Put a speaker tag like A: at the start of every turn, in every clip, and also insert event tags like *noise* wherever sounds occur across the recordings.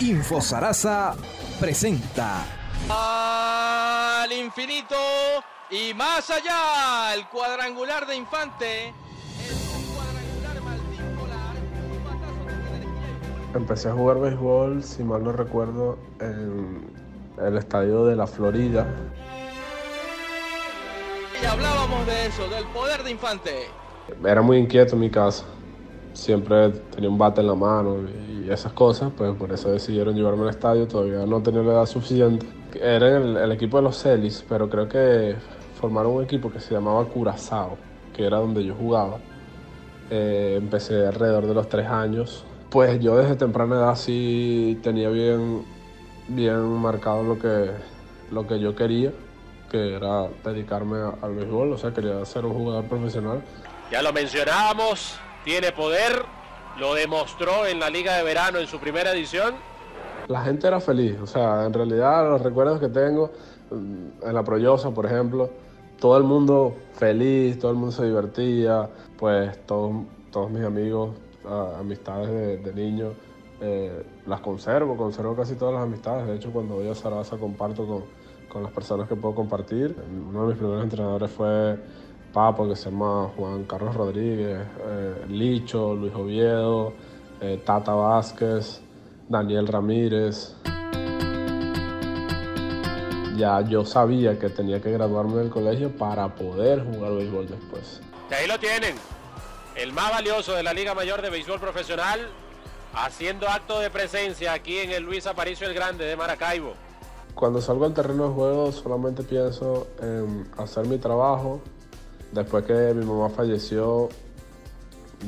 A: Infosarasa presenta.
B: Al infinito y más allá, el cuadrangular de Infante.
C: Empecé a jugar béisbol, si mal no recuerdo, en el estadio de la Florida.
B: Y hablábamos de eso, del poder de Infante.
C: Era muy inquieto en mi casa. Siempre tenía un bate en la mano y esas cosas, pues por eso decidieron llevarme al estadio. Todavía no tenía la edad suficiente. Era el, el equipo de los Celis, pero creo que formaron un equipo que se llamaba Curazao, que era donde yo jugaba. Eh, empecé alrededor de los tres años. Pues yo desde temprana edad sí tenía bien, bien marcado lo que, lo que yo quería, que era dedicarme al béisbol, o sea, quería ser un jugador profesional.
D: Ya lo mencionábamos, tiene poder, lo demostró en la Liga de Verano en su primera edición.
C: La gente era feliz, o sea, en realidad los recuerdos que tengo mm, en la Proyosa, por ejemplo, todo el mundo feliz, todo el mundo se divertía, pues todos, todos mis amigos, amistades de, de niño, eh, las conservo, conservo casi todas las amistades, de hecho cuando voy a Sarasa comparto con, con las personas que puedo compartir. Uno de mis primeros entrenadores fue Papo, que se llama Juan Carlos Rodríguez, eh, Licho, Luis Oviedo, eh, Tata Vázquez, Daniel Ramírez. Ya yo sabía que tenía que graduarme del colegio para poder jugar béisbol después.
D: Y ahí lo tienen, el más valioso de la Liga Mayor de Béisbol Profesional, haciendo acto de presencia aquí en el Luis Aparicio el Grande de Maracaibo.
C: Cuando salgo al terreno de juego solamente pienso en hacer mi trabajo. Después que mi mamá falleció,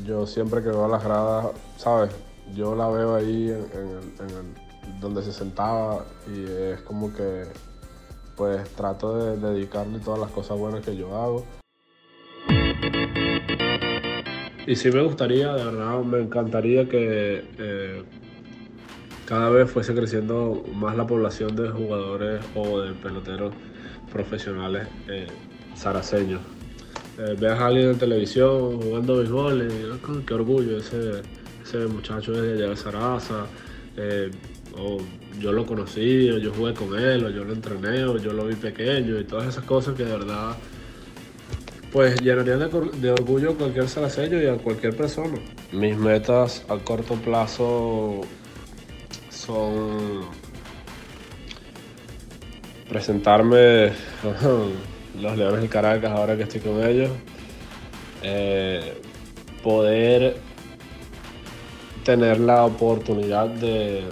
C: yo siempre que veo las gradas, ¿sabes? Yo la veo ahí donde se sentaba y es como que pues trato de dedicarle todas las cosas buenas que yo hago. Y sí me gustaría, de verdad, me encantaría que eh, cada vez fuese creciendo más la población de jugadores o de peloteros profesionales eh, saraceños. Eh, a alguien en televisión jugando béisbol y digas, "Ah, qué orgullo, ese, ese muchacho es de Sarasa, eh, o yo lo conocí, o yo jugué con él, o yo lo entrené, o yo lo vi pequeño, y todas esas cosas que de verdad pues llenarían de, de orgullo a cualquier saraceño y a cualquier persona. Mis metas a corto plazo son presentarme *laughs* los Leones del Caracas ahora que estoy con ellos, eh, poder tener la oportunidad de,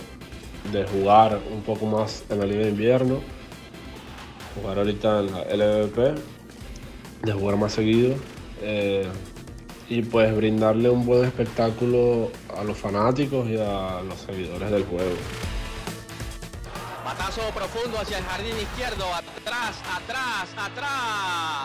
C: de jugar un poco más en la Liga de Invierno, jugar ahorita en la LVP, de jugar más seguido eh, y pues brindarle un buen espectáculo a los fanáticos y a los seguidores del juego.
B: Batazo profundo hacia el jardín izquierdo, atrás, atrás, atrás.